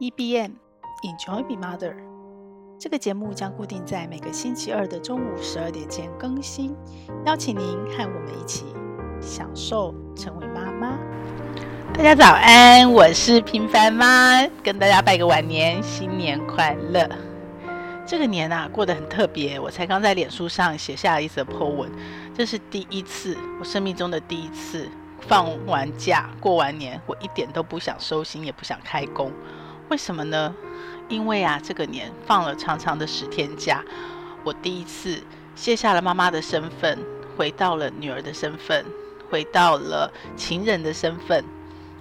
EBM Enjoy Be Mother，这个节目将固定在每个星期二的中午十二点前更新，邀请您和我们一起享受成为妈妈。大家早安，我是平凡妈，跟大家拜个晚年，新年快乐。这个年啊，过得很特别，我才刚在脸书上写下了一则 po 文，这是第一次，我生命中的第一次，放完假过完年，我一点都不想收心，也不想开工。为什么呢？因为啊，这个年放了长长的十天假，我第一次卸下了妈妈的身份，回到了女儿的身份，回到了情人的身份。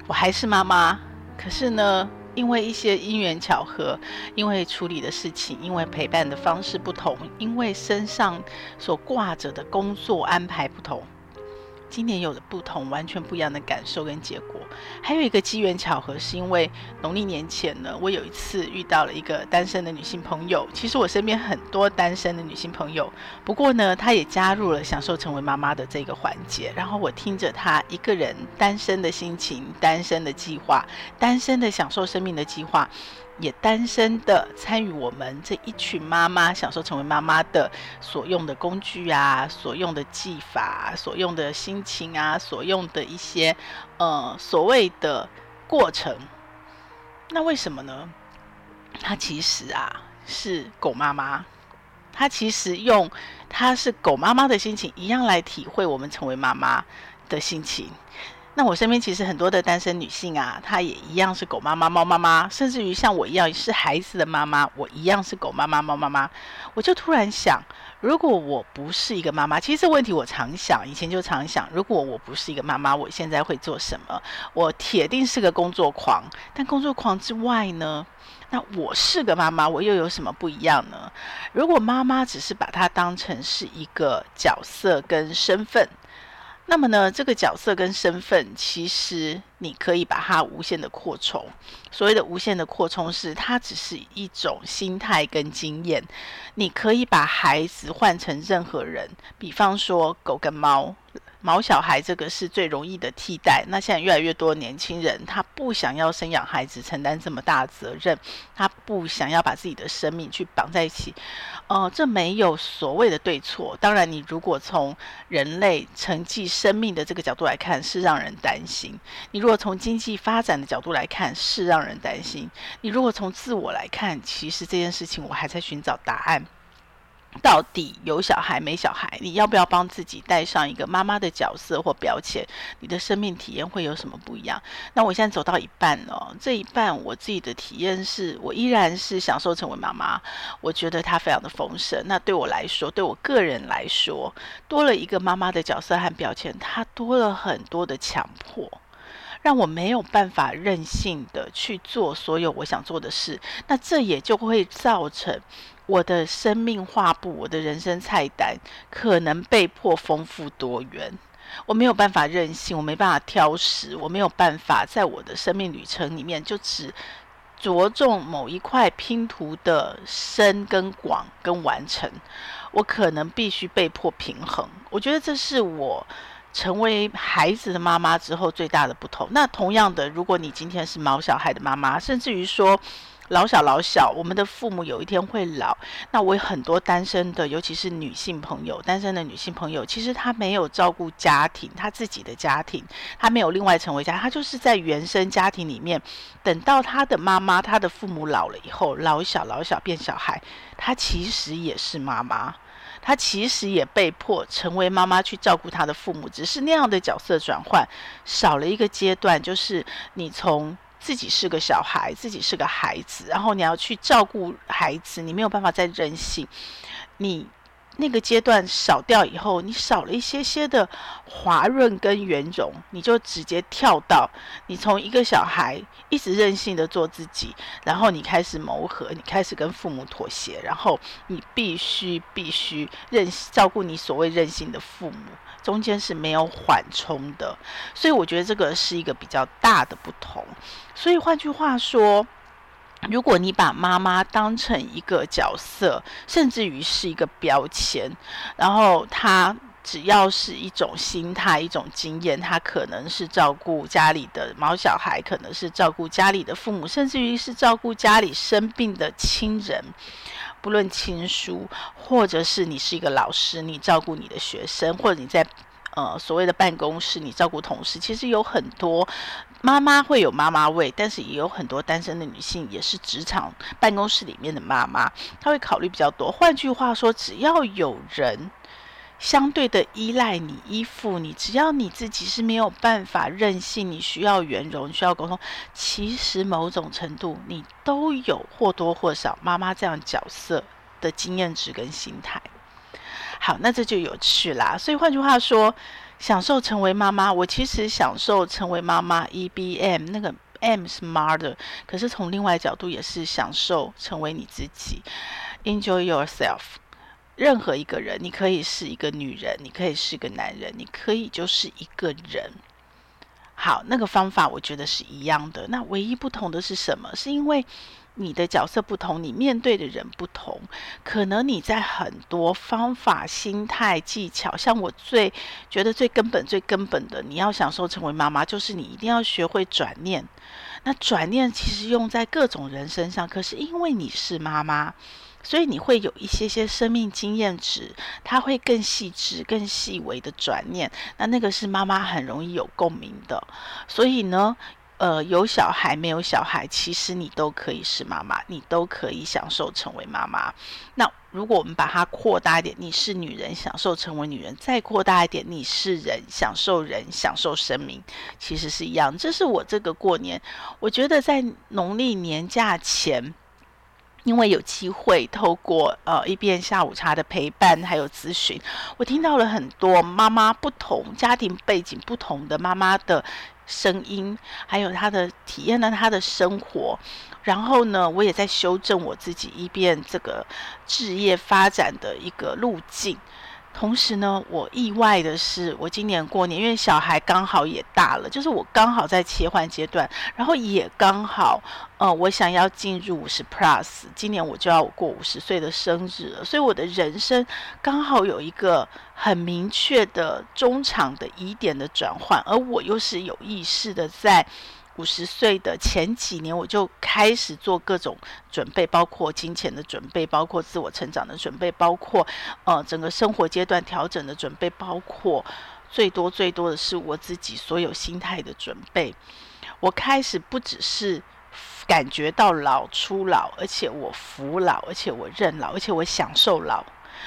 我还是妈妈，可是呢，因为一些因缘巧合，因为处理的事情，因为陪伴的方式不同，因为身上所挂着的工作安排不同。今年有了不同，完全不一样的感受跟结果。还有一个机缘巧合，是因为农历年前呢，我有一次遇到了一个单身的女性朋友。其实我身边很多单身的女性朋友，不过呢，她也加入了享受成为妈妈的这个环节。然后我听着她一个人单身的心情、单身的计划、单身的享受生命的计划。也单身的参与我们这一群妈妈享受成为妈妈的所用的工具啊，所用的技法，所用的心情啊，所用的一些呃所谓的过程。那为什么呢？她其实啊是狗妈妈，她其实用她是狗妈妈的心情一样来体会我们成为妈妈的心情。那我身边其实很多的单身女性啊，她也一样是狗妈妈、猫妈妈，甚至于像我一样是孩子的妈妈，我一样是狗妈妈、猫妈妈。我就突然想，如果我不是一个妈妈，其实这问题我常想，以前就常想，如果我不是一个妈妈，我现在会做什么？我铁定是个工作狂，但工作狂之外呢，那我是个妈妈，我又有什么不一样呢？如果妈妈只是把它当成是一个角色跟身份。那么呢，这个角色跟身份，其实你可以把它无限的扩充。所谓的无限的扩充，是它只是一种心态跟经验。你可以把孩子换成任何人，比方说狗跟猫。毛小孩这个是最容易的替代。那现在越来越多年轻人，他不想要生养孩子，承担这么大的责任，他不想要把自己的生命去绑在一起。哦、呃，这没有所谓的对错。当然，你如果从人类承继生命的这个角度来看，是让人担心；你如果从经济发展的角度来看，是让人担心；你如果从自我来看，其实这件事情我还在寻找答案。到底有小孩没小孩？你要不要帮自己带上一个妈妈的角色或标签？你的生命体验会有什么不一样？那我现在走到一半了，这一半我自己的体验是我依然是享受成为妈妈，我觉得它非常的丰盛。那对我来说，对我个人来说，多了一个妈妈的角色和标签，它多了很多的强迫，让我没有办法任性的去做所有我想做的事。那这也就会造成。我的生命画布，我的人生菜单可能被迫丰富多元。我没有办法任性，我没办法挑食，我没有办法在我的生命旅程里面就只着重某一块拼图的深跟广跟完成。我可能必须被迫平衡。我觉得这是我成为孩子的妈妈之后最大的不同。那同样的，如果你今天是毛小孩的妈妈，甚至于说。老小老小，我们的父母有一天会老。那我有很多单身的，尤其是女性朋友，单身的女性朋友，其实她没有照顾家庭，她自己的家庭，她没有另外成为家，她就是在原生家庭里面。等到她的妈妈、她的父母老了以后，老小老小变小孩，她其实也是妈妈，他其实也被迫成为妈妈去照顾他的父母，只是那样的角色转换少了一个阶段，就是你从。自己是个小孩，自己是个孩子，然后你要去照顾孩子，你没有办法再任性。你那个阶段少掉以后，你少了一些些的滑润跟圆融，你就直接跳到你从一个小孩一直任性的做自己，然后你开始谋合，你开始跟父母妥协，然后你必须必须任照顾你所谓任性的父母。中间是没有缓冲的，所以我觉得这个是一个比较大的不同。所以换句话说，如果你把妈妈当成一个角色，甚至于是一个标签，然后她只要是一种心态、一种经验，他可能是照顾家里的毛小孩，可能是照顾家里的父母，甚至于是照顾家里生病的亲人，不论亲属，或者是你是一个老师，你照顾你的学生，或者你在。呃，所谓的办公室，你照顾同事，其实有很多妈妈会有妈妈味，但是也有很多单身的女性也是职场办公室里面的妈妈，她会考虑比较多。换句话说，只要有人相对的依赖你、依附你，只要你自己是没有办法任性，你需要圆融，需要沟通，其实某种程度你都有或多或少妈妈这样角色的经验值跟心态。好，那这就有趣啦。所以换句话说，享受成为妈妈，我其实享受成为妈妈。E B M 那个 M 是 mother，可是从另外角度也是享受成为你自己。Enjoy yourself。任何一个人，你可以是一个女人，你可以是个男人，你可以就是一个人。好，那个方法我觉得是一样的。那唯一不同的是什么？是因为。你的角色不同，你面对的人不同，可能你在很多方法、心态、技巧，像我最觉得最根本、最根本的，你要享受成为妈妈，就是你一定要学会转念。那转念其实用在各种人身上，可是因为你是妈妈，所以你会有一些些生命经验值，它会更细致、更细微的转念。那那个是妈妈很容易有共鸣的，所以呢。呃，有小孩没有小孩，其实你都可以是妈妈，你都可以享受成为妈妈。那如果我们把它扩大一点，你是女人，享受成为女人；再扩大一点，你是人，享受人，享受生命，其实是一样。这是我这个过年，我觉得在农历年假前，因为有机会透过呃一边下午茶的陪伴，还有咨询，我听到了很多妈妈不同家庭背景不同的妈妈的。声音，还有他的体验呢，他的生活，然后呢，我也在修正我自己以便这个职业发展的一个路径。同时呢，我意外的是，我今年过年，因为小孩刚好也大了，就是我刚好在切换阶段，然后也刚好，呃，我想要进入五十 plus，今年我就要过五十岁的生日了，所以我的人生刚好有一个很明确的中场的疑点的转换，而我又是有意识的在。五十岁的前几年，我就开始做各种准备，包括金钱的准备，包括自我成长的准备，包括呃整个生活阶段调整的准备，包括最多最多的是我自己所有心态的准备。我开始不只是感觉到老出老，而且我服老，而且我认老，而且我享受老。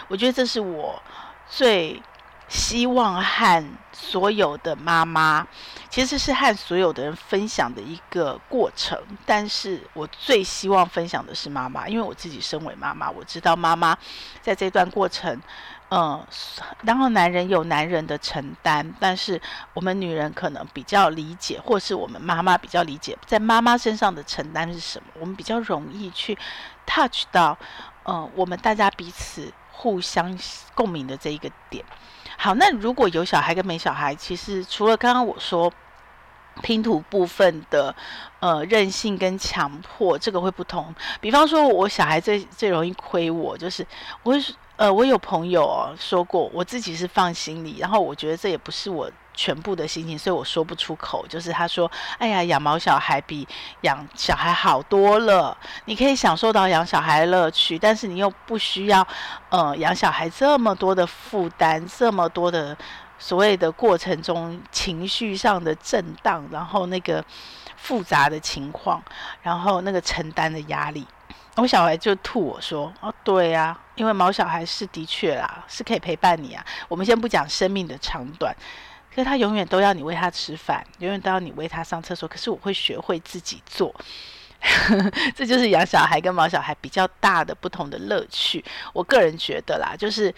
我觉得这是我最。希望和所有的妈妈，其实是和所有的人分享的一个过程。但是我最希望分享的是妈妈，因为我自己身为妈妈，我知道妈妈在这段过程，嗯，然后男人有男人的承担，但是我们女人可能比较理解，或是我们妈妈比较理解，在妈妈身上的承担是什么，我们比较容易去 touch 到，嗯，我们大家彼此互相共鸣的这一个点。好，那如果有小孩跟没小孩，其实除了刚刚我说拼图部分的呃任性跟强迫，这个会不同。比方说，我小孩最最容易亏我，就是我呃，我有朋友哦说过，我自己是放心里，然后我觉得这也不是我。全部的心情，所以我说不出口。就是他说：“哎呀，养毛小孩比养小孩好多了。你可以享受到养小孩的乐趣，但是你又不需要，呃，养小孩这么多的负担，这么多的所谓的过程中情绪上的震荡，然后那个复杂的情况，然后那个承担的压力。”我小孩就吐我说：“哦，对呀，因为毛小孩是的确啦，是可以陪伴你啊。我们先不讲生命的长短。”可是他永远都要你喂他吃饭，永远都要你喂他上厕所。可是我会学会自己做，这就是养小孩跟毛小孩比较大的不同的乐趣。我个人觉得啦，就是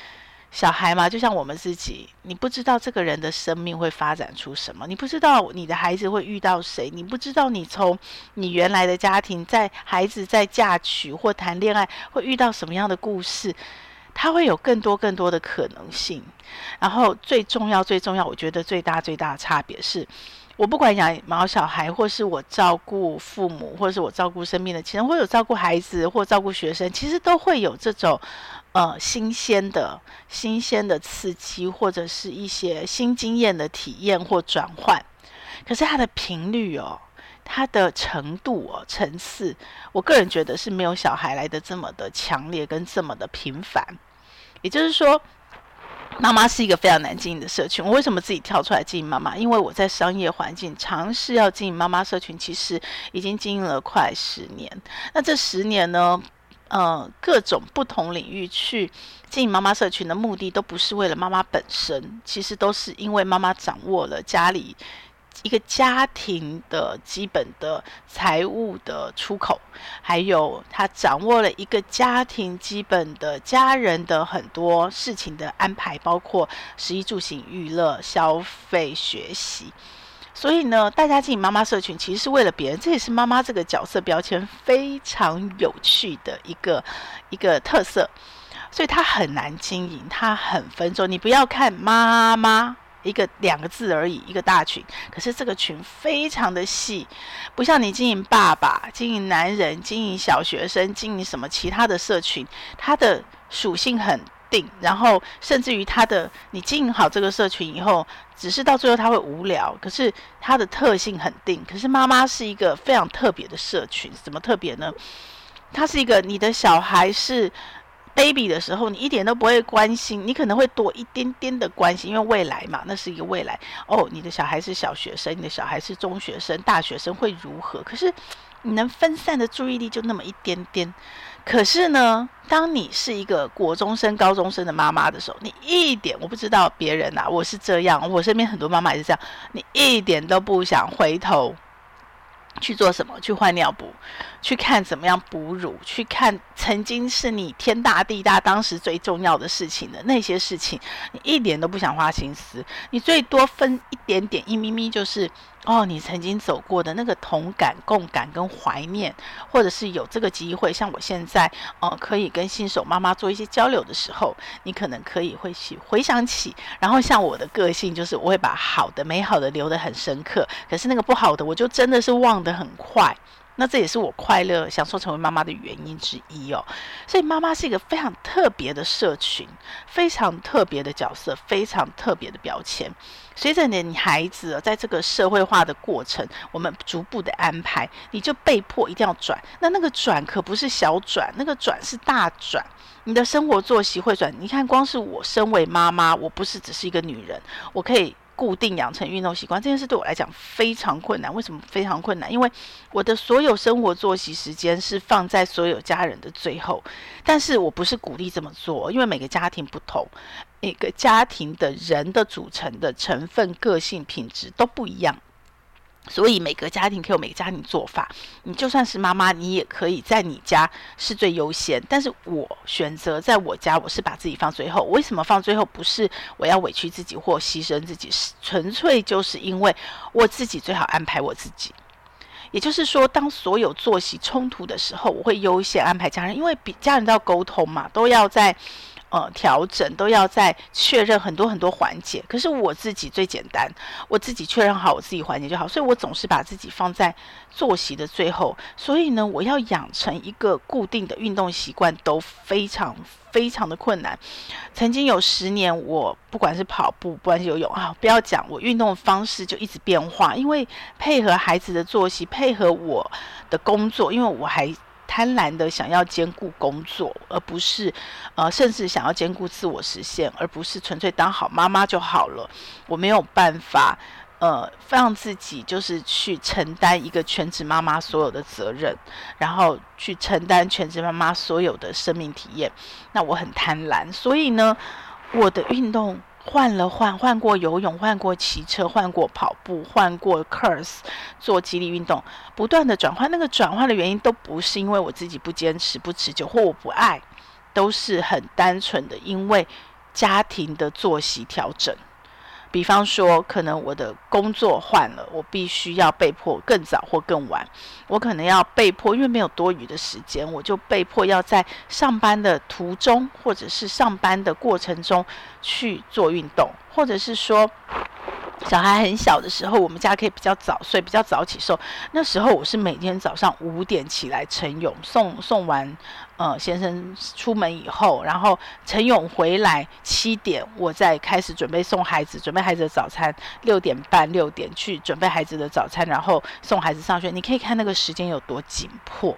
小孩嘛，就像我们自己，你不知道这个人的生命会发展出什么，你不知道你的孩子会遇到谁，你不知道你从你原来的家庭，在孩子在嫁娶或谈恋爱会遇到什么样的故事。它会有更多更多的可能性，然后最重要最重要，我觉得最大最大的差别是，我不管养毛小孩，或是我照顾父母，或是我照顾身边的亲人，或者照顾孩子，或照顾学生，其实都会有这种呃新鲜的、新鲜的刺激，或者是一些新经验的体验或转换。可是它的频率哦，它的程度哦，层次，我个人觉得是没有小孩来的这么的强烈跟这么的频繁。也就是说。妈妈是一个非常难经营的社群。我为什么自己跳出来经营妈妈？因为我在商业环境尝试要经营妈妈社群，其实已经经营了快十年。那这十年呢，呃，各种不同领域去经营妈妈社群的目的，都不是为了妈妈本身，其实都是因为妈妈掌握了家里。一个家庭的基本的财务的出口，还有他掌握了一个家庭基本的家人的很多事情的安排，包括食衣住行、娱乐、消费、学习。所以呢，大家进妈妈社群其实是为了别人，这也是妈妈这个角色标签非常有趣的一个一个特色。所以它很难经营，它很分众。你不要看妈妈。一个两个字而已，一个大群，可是这个群非常的细，不像你经营爸爸、经营男人、经营小学生、经营什么其他的社群，它的属性很定，然后甚至于它的你经营好这个社群以后，只是到最后它会无聊，可是它的特性很定。可是妈妈是一个非常特别的社群，怎么特别呢？它是一个你的小孩是。Baby 的时候，你一点都不会关心，你可能会多一点点的关心，因为未来嘛，那是一个未来。哦，你的小孩是小学生，你的小孩是中学生、大学生会如何？可是你能分散的注意力就那么一点点。可是呢，当你是一个国中生、高中生的妈妈的时候，你一点我不知道别人啊，我是这样，我身边很多妈妈也是这样，你一点都不想回头。去做什么？去换尿布，去看怎么样哺乳，去看曾经是你天大地大当时最重要的事情的那些事情，你一点都不想花心思，你最多分一点点一咪咪，就是。哦，你曾经走过的那个同感、共感跟怀念，或者是有这个机会，像我现在，呃，可以跟新手妈妈做一些交流的时候，你可能可以会去回想起。然后像我的个性，就是我会把好的、美好的留得很深刻，可是那个不好的，我就真的是忘得很快。那这也是我快乐、享受成为妈妈的原因之一哦。所以妈妈是一个非常特别的社群，非常特别的角色，非常特别的标签。随着你的孩子在这个社会化的过程，我们逐步的安排，你就被迫一定要转。那那个转可不是小转，那个转是大转。你的生活作息会转。你看，光是我身为妈妈，我不是只是一个女人，我可以。固定养成运动习惯这件事对我来讲非常困难。为什么非常困难？因为我的所有生活作息时间是放在所有家人的最后，但是我不是鼓励这么做，因为每个家庭不同，每个家庭的人的组成的成分、个性、品质都不一样。所以每个家庭可以有每个家庭做法，你就算是妈妈，你也可以在你家是最优先。但是我选择在我家，我是把自己放最后。为什么放最后？不是我要委屈自己或牺牲自己，是纯粹就是因为我自己最好安排我自己。也就是说，当所有作息冲突的时候，我会优先安排家人，因为比家人都要沟通嘛，都要在。呃，调整都要在确认很多很多环节，可是我自己最简单，我自己确认好我自己环节就好，所以我总是把自己放在作息的最后。所以呢，我要养成一个固定的运动习惯都非常非常的困难。曾经有十年，我不管是跑步，不管是游泳啊，不要讲，我运动的方式就一直变化，因为配合孩子的作息，配合我的工作，因为我还。贪婪的想要兼顾工作，而不是，呃，甚至想要兼顾自我实现，而不是纯粹当好妈妈就好了。我没有办法，呃，让自己就是去承担一个全职妈妈所有的责任，然后去承担全职妈妈所有的生命体验。那我很贪婪，所以呢，我的运动。换了换，换过游泳，换过骑车，换过跑步，换过 curse 做肌力运动，不断的转换。那个转换的原因都不是因为我自己不坚持、不持久或我不爱，都是很单纯的因为家庭的作息调整。比方说，可能我的工作换了，我必须要被迫更早或更晚。我可能要被迫，因为没有多余的时间，我就被迫要在上班的途中，或者是上班的过程中去做运动，或者是说，小孩很小的时候，我们家可以比较早睡，比较早起时候，那时候我是每天早上五点起来晨泳，送送完呃先生出门以后，然后晨泳回来七点，我再开始准备送孩子，准备孩子的早餐，六点半六点去准备孩子的早餐，然后送孩子上学。你可以看那个时间有多紧迫，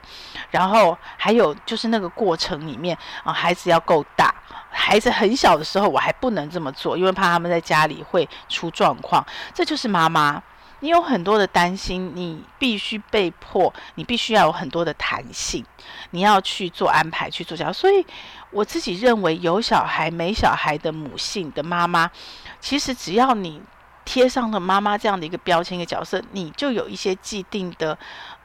然后还有就是那个过程里面啊、呃，孩子要够大。孩子很小的时候，我还不能这么做，因为怕他们在家里会出状况。这就是妈妈，你有很多的担心，你必须被迫，你必须要有很多的弹性，你要去做安排，去做教。所以我自己认为，有小孩没小孩的母性的妈妈，其实只要你贴上了妈妈这样的一个标签、一个角色，你就有一些既定的，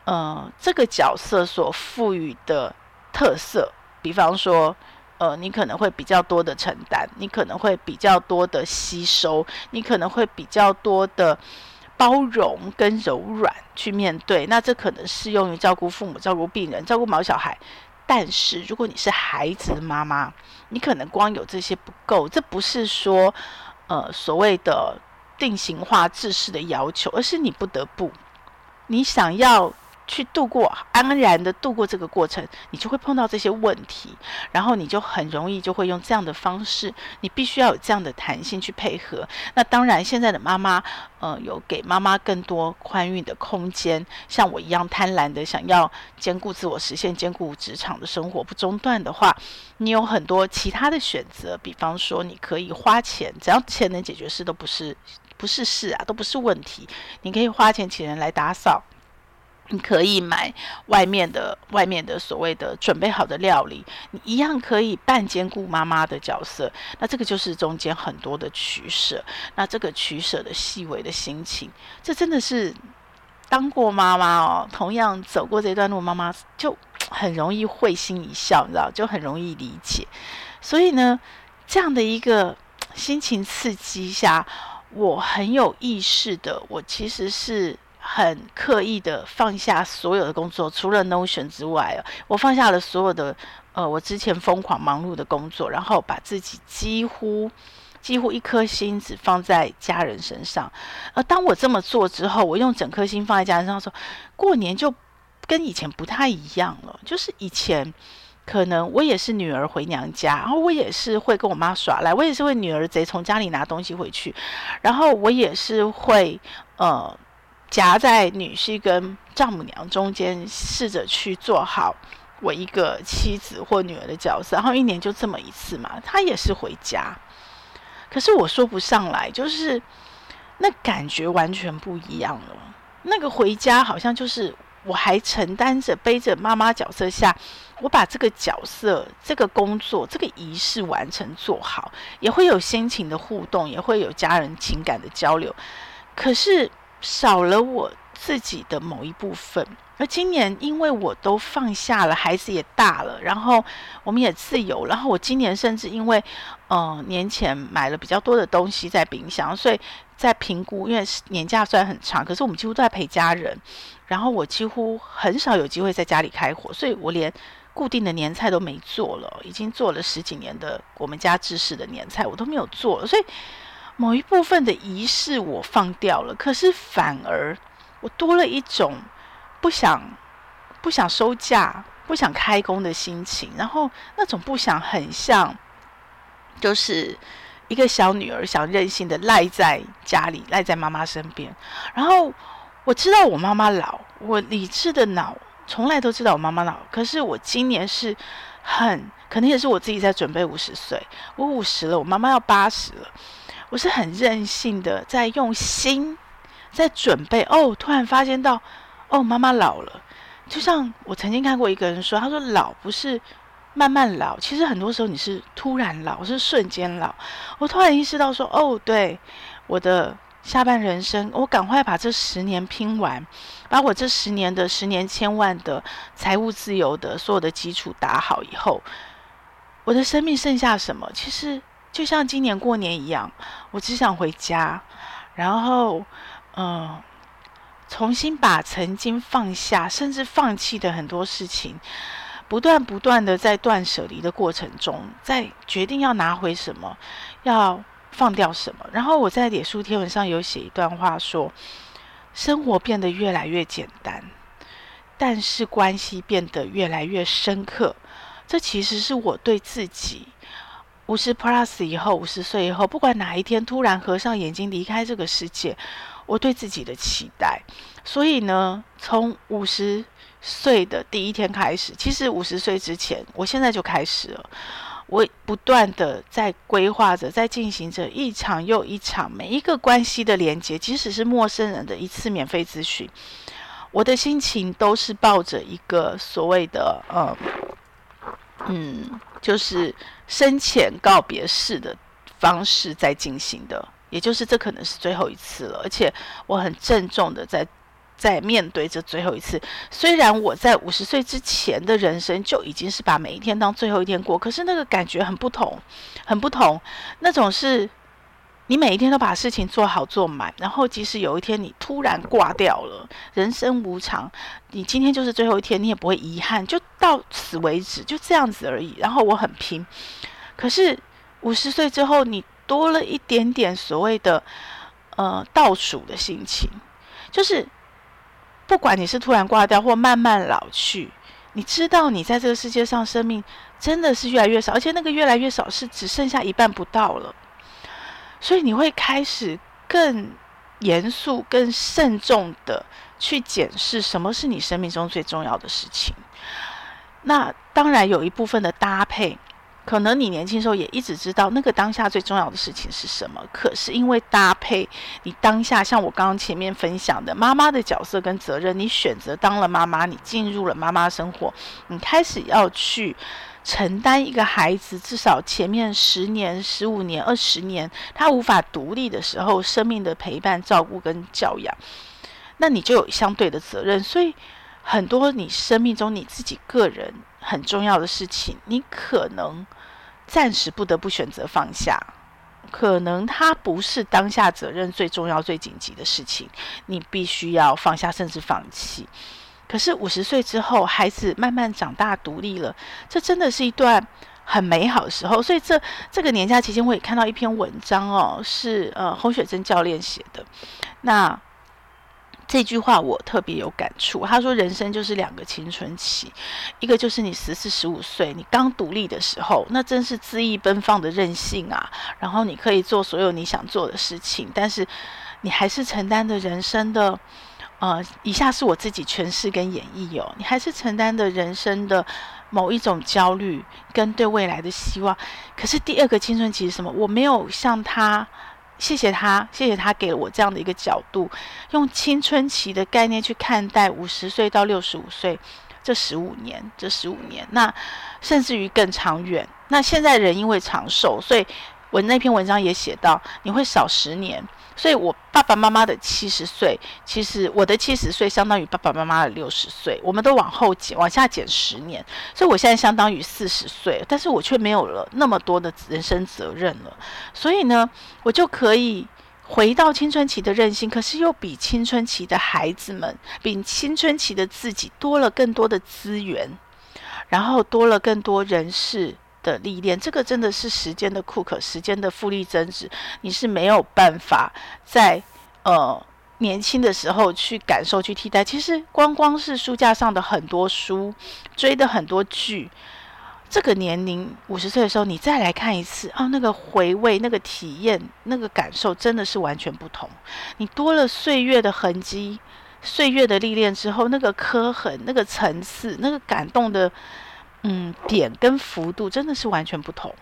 呃，这个角色所赋予的特色，比方说。呃，你可能会比较多的承担，你可能会比较多的吸收，你可能会比较多的包容跟柔软去面对。那这可能适用于照顾父母、照顾病人、照顾毛小孩。但是如果你是孩子的妈妈，你可能光有这些不够。这不是说呃所谓的定型化、制式的要求，而是你不得不，你想要。去度过安然的度过这个过程，你就会碰到这些问题，然后你就很容易就会用这样的方式，你必须要有这样的弹性去配合。那当然，现在的妈妈，呃，有给妈妈更多宽裕的空间，像我一样贪婪的想要兼顾自我实现、兼顾职场的生活不中断的话，你有很多其他的选择，比方说你可以花钱，只要钱能解决事，都不是不是事啊，都不是问题。你可以花钱请人来打扫。你可以买外面的、外面的所谓的准备好的料理，你一样可以半兼顾妈妈的角色。那这个就是中间很多的取舍。那这个取舍的细微的心情，这真的是当过妈妈哦，同样走过这段路，妈妈就很容易会心一笑，你知道，就很容易理解。所以呢，这样的一个心情刺激下，我很有意识的，我其实是。很刻意的放下所有的工作，除了 Notion 之外，我放下了所有的呃，我之前疯狂忙碌的工作，然后把自己几乎几乎一颗心只放在家人身上。而当我这么做之后，我用整颗心放在家人身上说，过年就跟以前不太一样了。就是以前可能我也是女儿回娘家，然后我也是会跟我妈耍赖，我也是会女儿贼从家里拿东西回去，然后我也是会呃。夹在女婿跟丈母娘中间，试着去做好我一个妻子或女儿的角色，然后一年就这么一次嘛，他也是回家。可是我说不上来，就是那感觉完全不一样了。那个回家好像就是我还承担着背着妈妈角色下，我把这个角色、这个工作、这个仪式完成做好，也会有心情的互动，也会有家人情感的交流。可是。少了我自己的某一部分，而今年因为我都放下了，孩子也大了，然后我们也自由，然后我今年甚至因为，呃，年前买了比较多的东西在冰箱，所以在评估，因为年假虽然很长，可是我们几乎都在陪家人，然后我几乎很少有机会在家里开火，所以我连固定的年菜都没做了，已经做了十几年的我们家制式的年菜，我都没有做，所以。某一部分的仪式我放掉了，可是反而我多了一种不想、不想收假、不想开工的心情。然后那种不想很像，就是一个小女儿想任性的赖在家里，赖在妈妈身边。然后我知道我妈妈老，我理智的脑从来都知道我妈妈老。可是我今年是很，可能也是我自己在准备五十岁，我五十了，我妈妈要八十了。我是很任性的，在用心，在准备。哦，突然发现到，哦，妈妈老了。就像我曾经看过一个人说，他说老不是慢慢老，其实很多时候你是突然老，是瞬间老。我突然意识到说，哦，对，我的下半人生，我赶快把这十年拼完，把我这十年的十年千万的财务自由的所有的基础打好以后，我的生命剩下什么？其实。就像今年过年一样，我只想回家，然后，嗯、重新把曾经放下甚至放弃的很多事情，不断不断的在断舍离的过程中，在决定要拿回什么，要放掉什么？然后我在脸书贴文上有写一段话说，生活变得越来越简单，但是关系变得越来越深刻。这其实是我对自己五十 plus 以后，五十岁以后，不管哪一天突然合上眼睛离开这个世界，我对自己的期待。所以呢，从五十岁的第一天开始，其实五十岁之前，我现在就开始了。我不断的在规划着，在进行着一场又一场每一个关系的连接，即使是陌生人的一次免费咨询，我的心情都是抱着一个所谓的呃。嗯，就是深浅告别式的方式在进行的，也就是这可能是最后一次了，而且我很郑重的在在面对这最后一次。虽然我在五十岁之前的人生就已经是把每一天当最后一天过，可是那个感觉很不同，很不同，那种是。你每一天都把事情做好做满，然后即使有一天你突然挂掉了，人生无常，你今天就是最后一天，你也不会遗憾，就到此为止，就这样子而已。然后我很拼，可是五十岁之后，你多了一点点所谓的呃倒数的心情，就是不管你是突然挂掉或慢慢老去，你知道你在这个世界上生命真的是越来越少，而且那个越来越少是只剩下一半不到了。所以你会开始更严肃、更慎重的去检视什么是你生命中最重要的事情。那当然有一部分的搭配，可能你年轻时候也一直知道那个当下最重要的事情是什么。可是因为搭配你当下，像我刚刚前面分享的妈妈的角色跟责任，你选择当了妈妈，你进入了妈妈生活，你开始要去。承担一个孩子至少前面十年、十五年、二十年，他无法独立的时候，生命的陪伴、照顾跟教养，那你就有相对的责任。所以，很多你生命中你自己个人很重要的事情，你可能暂时不得不选择放下，可能它不是当下责任最重要、最紧急的事情，你必须要放下，甚至放弃。可是五十岁之后，孩子慢慢长大独立了，这真的是一段很美好的时候。所以这这个年假期间，我也看到一篇文章哦，是呃洪雪珍教练写的。那这句话我特别有感触。他说：“人生就是两个青春期，一个就是你十四、十五岁，你刚独立的时候，那真是恣意奔放的任性啊。然后你可以做所有你想做的事情，但是你还是承担着人生的。”呃，以下是我自己诠释跟演绎哦。你还是承担的人生的某一种焦虑跟对未来的希望。可是第二个青春期是什么？我没有像他，谢谢他，谢谢他给了我这样的一个角度，用青春期的概念去看待五十岁到六十五岁这十五年，这十五年，那甚至于更长远。那现在人因为长寿，所以我那篇文章也写到，你会少十年。所以，我爸爸妈妈的七十岁，其实我的七十岁相当于爸爸妈妈的六十岁，我们都往后减，往下减十年。所以，我现在相当于四十岁，但是我却没有了那么多的人生责任了。所以呢，我就可以回到青春期的任性，可是又比青春期的孩子们，比青春期的自己多了更多的资源，然后多了更多人事。的历练，这个真的是时间的库可，时间的复利增值，你是没有办法在呃年轻的时候去感受去替代。其实光光是书架上的很多书，追的很多剧，这个年龄五十岁的时候，你再来看一次啊，那个回味、那个体验、那个感受，真的是完全不同。你多了岁月的痕迹，岁月的历练之后，那个刻痕、那个层次、那个感动的。嗯，点跟幅度真的是完全不同。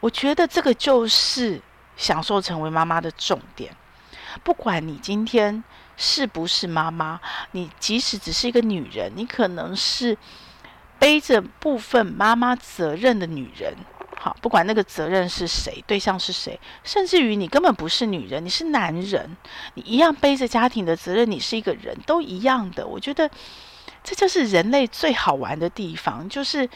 我觉得这个就是享受成为妈妈的重点。不管你今天是不是妈妈，你即使只是一个女人，你可能是背着部分妈妈责任的女人。好，不管那个责任是谁，对象是谁，甚至于你根本不是女人，你是男人，你一样背着家庭的责任，你是一个人，都一样的。我觉得。这就是人类最好玩的地方，就是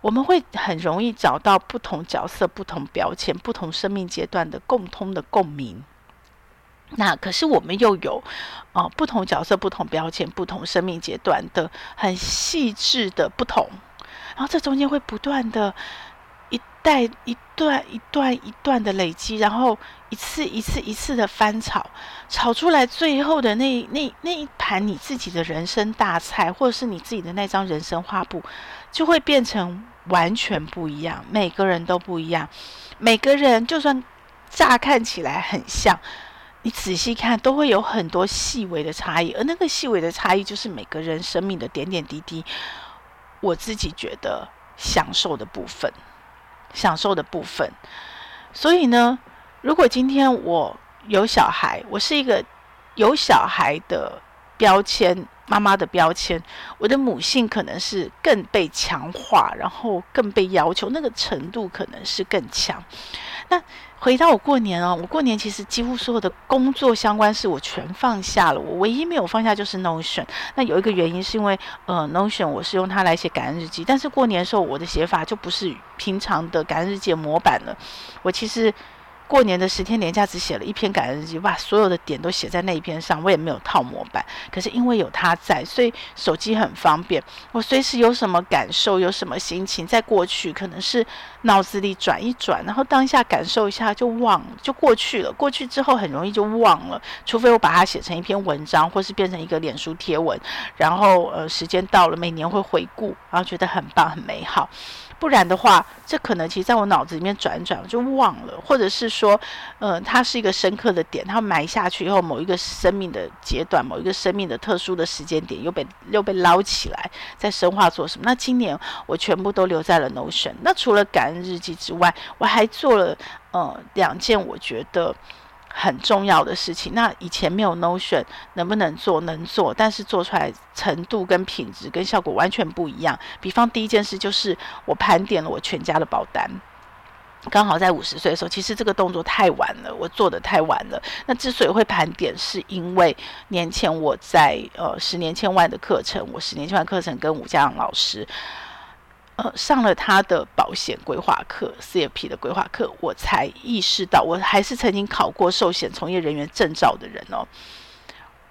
我们会很容易找到不同角色、不同标签、不同生命阶段的共通的共鸣。那可是我们又有啊、不同角色、不同标签、不同生命阶段的很细致的不同，然后这中间会不断的带一段一段一段的累积，然后一次一次一次的翻炒，炒出来最后的那那那一盘你自己的人生大菜，或者是你自己的那张人生画布，就会变成完全不一样。每个人都不一样，每个人就算乍看起来很像。你仔细看，都会有很多细微的差异，而那个细微的差异，就是每个人生命的点点滴滴。我自己觉得享受的部分，享受的部分。所以呢，如果今天我有小孩，我是一个有小孩的标签。妈妈的标签，我的母性可能是更被强化，然后更被要求，那个程度可能是更强。那回到我过年哦，我过年其实几乎所有的工作相关事我全放下了，我唯一没有放下就是 Notion。那有一个原因是因为呃 Notion 我是用它来写感恩日记，但是过年的时候我的写法就不是平常的感恩日记的模板了，我其实。过年的十天连假只写了一篇感恩日记，把所有的点都写在那一篇上，我也没有套模板。可是因为有他在，所以手机很方便。我随时有什么感受，有什么心情，在过去可能是脑子里转一转，然后当下感受一下就忘了，就过去了。过去之后很容易就忘了，除非我把它写成一篇文章，或是变成一个脸书贴文，然后呃时间到了，每年会回顾，然后觉得很棒很美好。不然的话，这可能其实在我脑子里面转转我就忘了，或者是说，呃，它是一个深刻的点，它埋下去以后，某一个生命的阶段，某一个生命的特殊的时间点，又被又被捞起来，在深化做什么？那今年我全部都留在了 Notion。那除了感恩日记之外，我还做了呃两件，我觉得。很重要的事情，那以前没有 Notion，能不能做？能做，但是做出来程度跟品质跟效果完全不一样。比方第一件事就是我盘点了我全家的保单，刚好在五十岁的时候，其实这个动作太晚了，我做的太晚了。那之所以会盘点，是因为年前我在呃十年千万的课程，我十年千万课程跟吴家阳老师。呃，上了他的保险规划课，CFP 的规划课，我才意识到，我还是曾经考过寿险从业人员证照的人哦，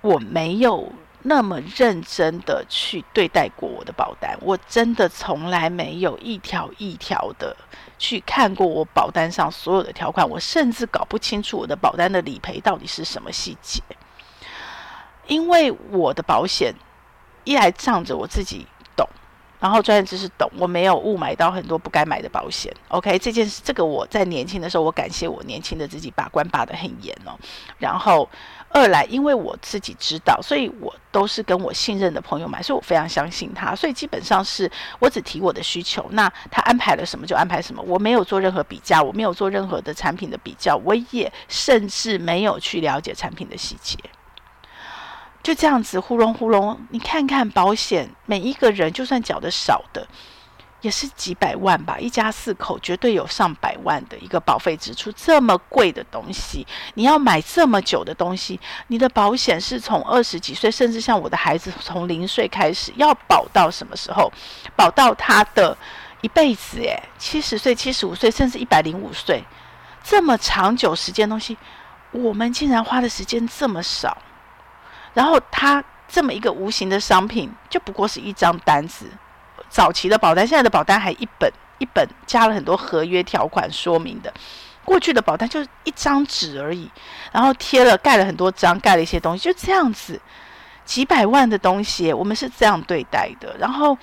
我没有那么认真的去对待过我的保单，我真的从来没有一条一条的去看过我保单上所有的条款，我甚至搞不清楚我的保单的理赔到底是什么细节，因为我的保险一来仗着我自己。然后专业知识懂，我没有误买到很多不该买的保险。OK，这件事，这个我在年轻的时候，我感谢我年轻的自己把关把得很严哦。然后二来，因为我自己知道，所以我都是跟我信任的朋友买，所以我非常相信他。所以基本上是我只提我的需求，那他安排了什么就安排什么，我没有做任何比价，我没有做任何的产品的比较，我也甚至没有去了解产品的细节。就这样子呼隆呼隆，你看看保险，每一个人就算缴的少的，也是几百万吧，一家四口绝对有上百万的一个保费支出。这么贵的东西，你要买这么久的东西，你的保险是从二十几岁，甚至像我的孩子从零岁开始，要保到什么时候？保到他的一辈子，诶，七十岁、七十五岁，甚至一百零五岁，这么长久时间东西，我们竟然花的时间这么少。然后它这么一个无形的商品，就不过是一张单子。早期的保单，现在的保单还一本一本加了很多合约条款说明的。过去的保单就是一张纸而已，然后贴了盖了很多章，盖了一些东西，就这样子。几百万的东西，我们是这样对待的。然后。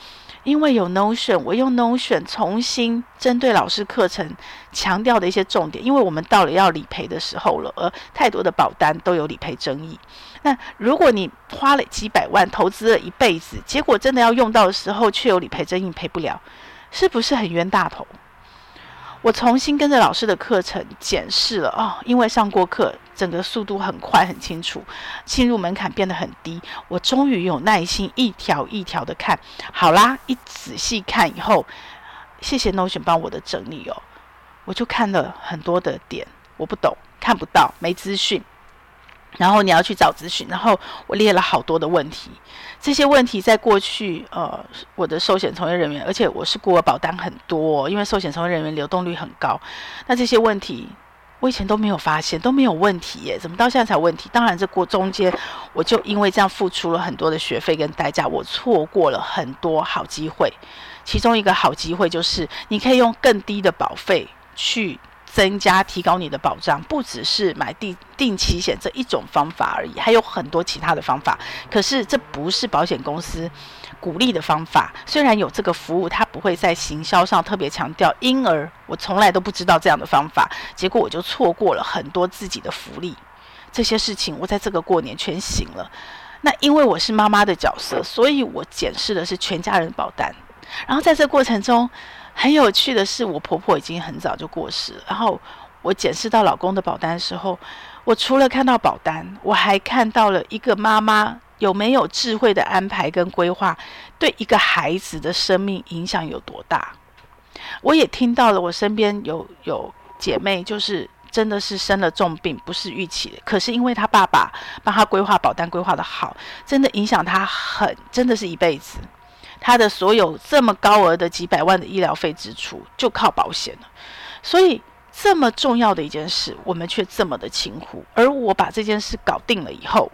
因为有 Notion，我用 Notion 重新针对老师课程强调的一些重点。因为我们到了要理赔的时候了，而太多的保单都有理赔争议。那如果你花了几百万投资了一辈子，结果真的要用到的时候却有理赔争议，赔不了，是不是很冤大头？我重新跟着老师的课程检视了哦，因为上过课，整个速度很快很清楚，进入门槛变得很低。我终于有耐心一条一条的看，好啦，一仔细看以后，谢谢 Notion 帮我的整理哦，我就看了很多的点，我不懂，看不到，没资讯。然后你要去找资讯，然后我列了好多的问题，这些问题在过去，呃，我的寿险从业人员，而且我是孤儿保单很多，因为寿险从业人员流动率很高，那这些问题我以前都没有发现，都没有问题耶，怎么到现在才问题？当然，这过中间我就因为这样付出了很多的学费跟代价，我错过了很多好机会。其中一个好机会就是，你可以用更低的保费去增加、提高你的保障，不只是买定定期险这一种方法而已，还有很多其他的方法。可是这不是保险公司鼓励的方法，虽然有这个服务，它不会在行销上特别强调，因而我从来都不知道这样的方法，结果我就错过了很多自己的福利。这些事情我在这个过年全醒了。那因为我是妈妈的角色，所以我检视的是全家人保单。然后在这过程中，很有趣的是，我婆婆已经很早就过世了。然后我检视到老公的保单的时候，我除了看到保单，我还看到了一个妈妈。有没有智慧的安排跟规划，对一个孩子的生命影响有多大？我也听到了，我身边有有姐妹，就是真的是生了重病，不是预期的，可是因为她爸爸帮她规划保单，规划得好，真的影响她很，真的是一辈子。他的所有这么高额的几百万的医疗费支出，就靠保险了。所以这么重要的一件事，我们却这么的轻忽。而我把这件事搞定了以后。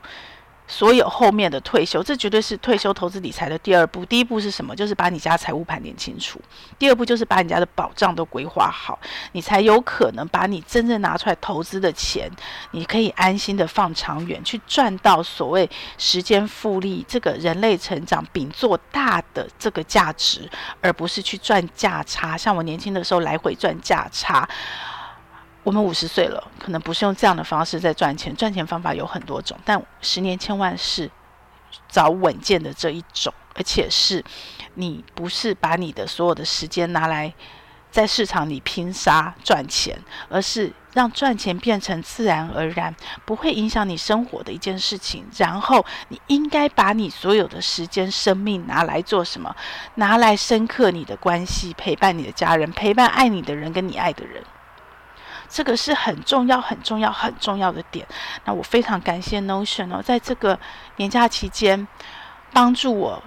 所有后面的退休，这绝对是退休投资理财的第二步。第一步是什么？就是把你家财务盘点清楚。第二步就是把你家的保障都规划好，你才有可能把你真正拿出来投资的钱，你可以安心的放长远，去赚到所谓时间复利这个人类成长饼做大的这个价值，而不是去赚价差。像我年轻的时候来回赚价差。我们五十岁了，可能不是用这样的方式在赚钱。赚钱方法有很多种，但十年千万是找稳健的这一种，而且是你不是把你的所有的时间拿来在市场里拼杀赚钱，而是让赚钱变成自然而然，不会影响你生活的一件事情。然后你应该把你所有的时间、生命拿来做什么？拿来深刻你的关系，陪伴你的家人，陪伴爱你的人跟你爱的人。这个是很重要、很重要、很重要的点。那我非常感谢 Notion 哦，在这个年假期间帮助我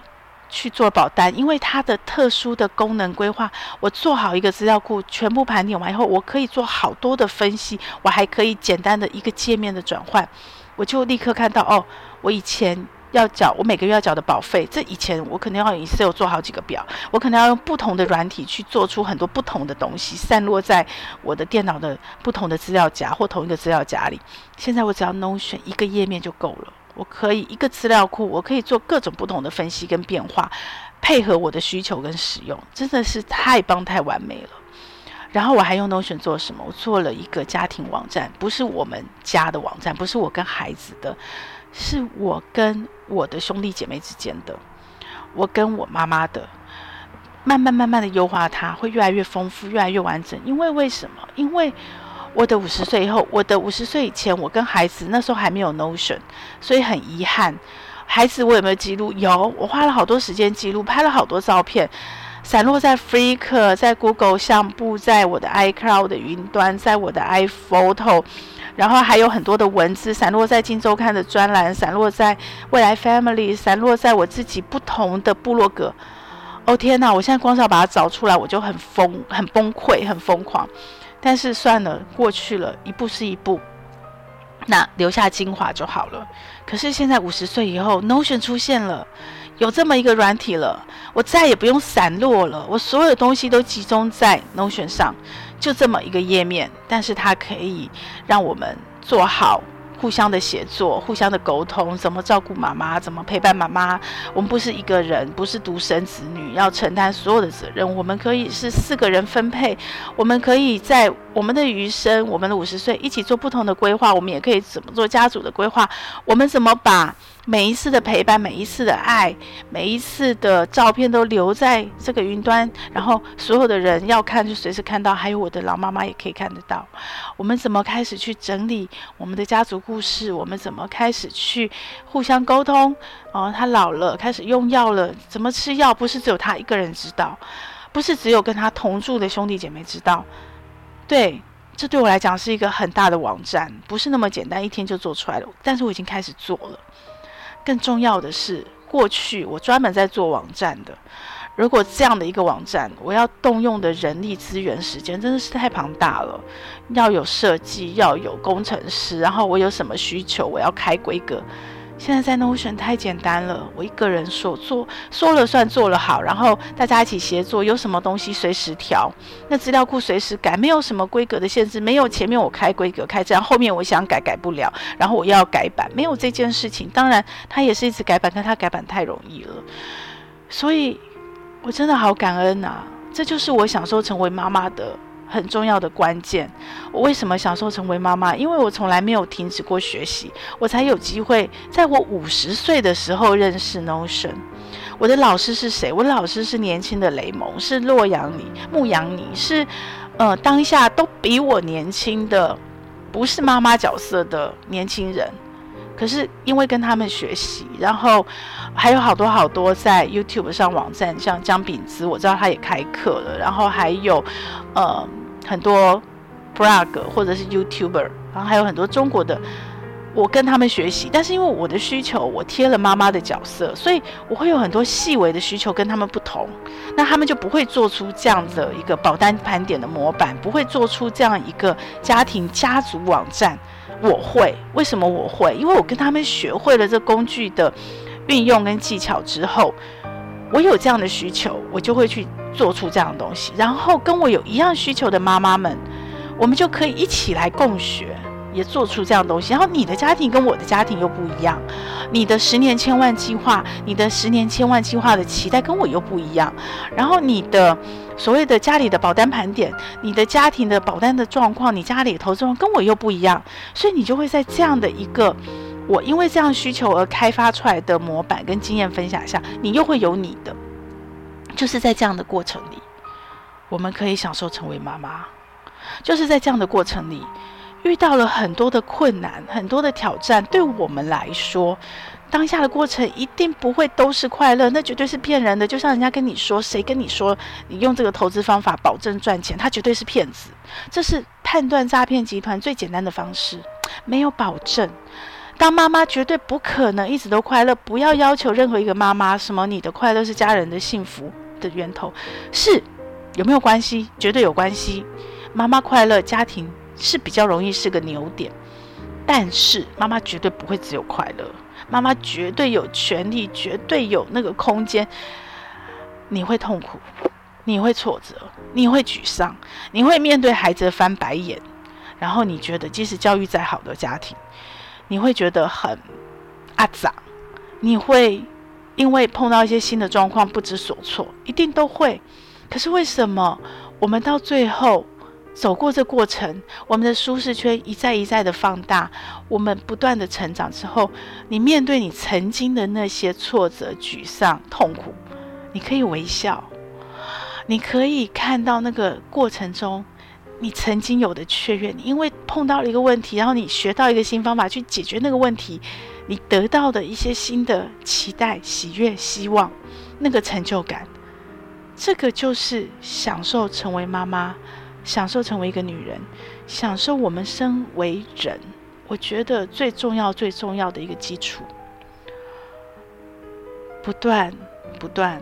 去做保单，因为它的特殊的功能规划，我做好一个资料库，全部盘点完以后，我可以做好多的分析，我还可以简单的一个界面的转换，我就立刻看到哦，我以前。要缴我每个月要缴的保费，这以前我可能要用 Excel 做好几个表，我可能要用不同的软体去做出很多不同的东西，散落在我的电脑的不同的资料夹或同一个资料夹里。现在我只要 no 选一个页面就够了，我可以一个资料库，我可以做各种不同的分析跟变化，配合我的需求跟使用，真的是太棒太完美了。然后我还用 no 选做什么？我做了一个家庭网站，不是我们家的网站，不是我跟孩子的。是我跟我的兄弟姐妹之间的，我跟我妈妈的，慢慢慢慢的优化它，会越来越丰富，越来越完整。因为为什么？因为我的五十岁以后，我的五十岁以前，我跟孩子那时候还没有 Notion，所以很遗憾，孩子我有没有记录？有，我花了好多时间记录，拍了好多照片，散落在 Flickr，在 Google 相簿，在我的 iCloud 的云端，在我的 iPhoto。然后还有很多的文字散落在《镜周刊》的专栏，散落在未来 Family，散落在我自己不同的部落格。哦天哪！我现在光是要把它找出来，我就很疯、很崩溃、很疯狂。但是算了，过去了，一步是一步，那留下精华就好了。可是现在五十岁以后，Notion 出现了，有这么一个软体了，我再也不用散落了，我所有的东西都集中在 Notion 上。就这么一个页面，但是它可以让我们做好互相的协作、互相的沟通，怎么照顾妈妈，怎么陪伴妈妈。我们不是一个人，不是独生子女，要承担所有的责任。我们可以是四个人分配，我们可以在我们的余生，我们的五十岁一起做不同的规划。我们也可以怎么做家族的规划？我们怎么把？每一次的陪伴，每一次的爱，每一次的照片都留在这个云端，然后所有的人要看就随时看到，还有我的老妈妈也可以看得到。我们怎么开始去整理我们的家族故事？我们怎么开始去互相沟通？哦，他老了，开始用药了，怎么吃药？不是只有他一个人知道，不是只有跟他同住的兄弟姐妹知道。对，这对我来讲是一个很大的网站，不是那么简单，一天就做出来了。但是我已经开始做了。更重要的是，过去我专门在做网站的，如果这样的一个网站，我要动用的人力资源、时间真的是太庞大了，要有设计，要有工程师，然后我有什么需求，我要开规格。现在在 Notion 太简单了，我一个人说做说了算，做了好，然后大家一起协作，有什么东西随时调，那资料库随时改，没有什么规格的限制，没有前面我开规格开这样，后面我想改改不了，然后我要改版，没有这件事情。当然，它也是一直改版，但它改版太容易了，所以我真的好感恩啊！这就是我享受成为妈妈的。很重要的关键，我为什么享受成为妈妈？因为我从来没有停止过学习，我才有机会在我五十岁的时候认识 Notion。我的老师是谁？我的老师是年轻的雷蒙，是洛阳尼、牧羊尼，是呃当下都比我年轻的，不是妈妈角色的年轻人。可是因为跟他们学习，然后还有好多好多在 YouTube 上网站，像姜炳姿，我知道他也开课了，然后还有呃。很多 blog 或者是 YouTuber，然后还有很多中国的，我跟他们学习。但是因为我的需求，我贴了妈妈的角色，所以我会有很多细微的需求跟他们不同。那他们就不会做出这样的一个保单盘点的模板，不会做出这样一个家庭家族网站。我会，为什么我会？因为我跟他们学会了这工具的运用跟技巧之后，我有这样的需求，我就会去。做出这样的东西，然后跟我有一样需求的妈妈们，我们就可以一起来共学，也做出这样东西。然后你的家庭跟我的家庭又不一样，你的十年千万计划，你的十年千万计划的期待跟我又不一样。然后你的所谓的家里的保单盘点，你的家庭的保单的状况，你家里投资状况跟我又不一样，所以你就会在这样的一个我因为这样需求而开发出来的模板跟经验分享下，你又会有你的。就是在这样的过程里，我们可以享受成为妈妈。就是在这样的过程里，遇到了很多的困难，很多的挑战。对我们来说，当下的过程一定不会都是快乐，那绝对是骗人的。就像人家跟你说，谁跟你说你用这个投资方法保证赚钱，他绝对是骗子。这是判断诈骗集团最简单的方式，没有保证。当妈妈绝对不可能一直都快乐，不要要求任何一个妈妈什么你的快乐是家人的幸福的源头，是有没有关系？绝对有关系。妈妈快乐，家庭是比较容易是个牛点。但是妈妈绝对不会只有快乐，妈妈绝对有权利，绝对有那个空间。你会痛苦，你会挫折，你会沮丧，你会面对孩子翻白眼，然后你觉得即使教育再好的家庭，你会觉得很阿杂，你会。因为碰到一些新的状况，不知所措，一定都会。可是为什么我们到最后走过这过程，我们的舒适圈一再一再的放大，我们不断的成长之后，你面对你曾经的那些挫折、沮丧、痛苦，你可以微笑，你可以看到那个过程中你曾经有的雀跃，你因为碰到了一个问题，然后你学到一个新方法去解决那个问题。你得到的一些新的期待、喜悦、希望，那个成就感，这个就是享受成为妈妈，享受成为一个女人，享受我们身为人。我觉得最重要、最重要的一个基础，不断、不断、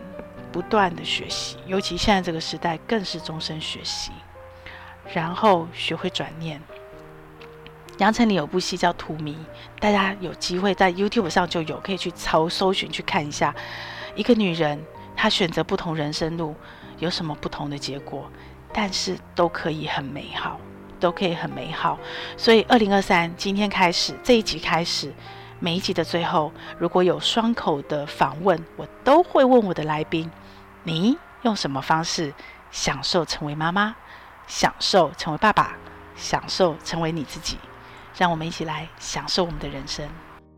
不断的学习，尤其现在这个时代，更是终身学习，然后学会转念。杨丞琳有部戏叫《荼蘼》，大家有机会在 YouTube 上就有，可以去搜搜寻去看一下。一个女人，她选择不同人生路，有什么不同的结果？但是都可以很美好，都可以很美好。所以，二零二三今天开始这一集开始，每一集的最后，如果有双口的访问，我都会问我的来宾：你用什么方式享受成为妈妈？享受成为爸爸？享受成为你自己？让我们一起来享受我们的人生。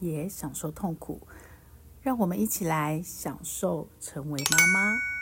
也享受痛苦，让我们一起来享受成为妈妈。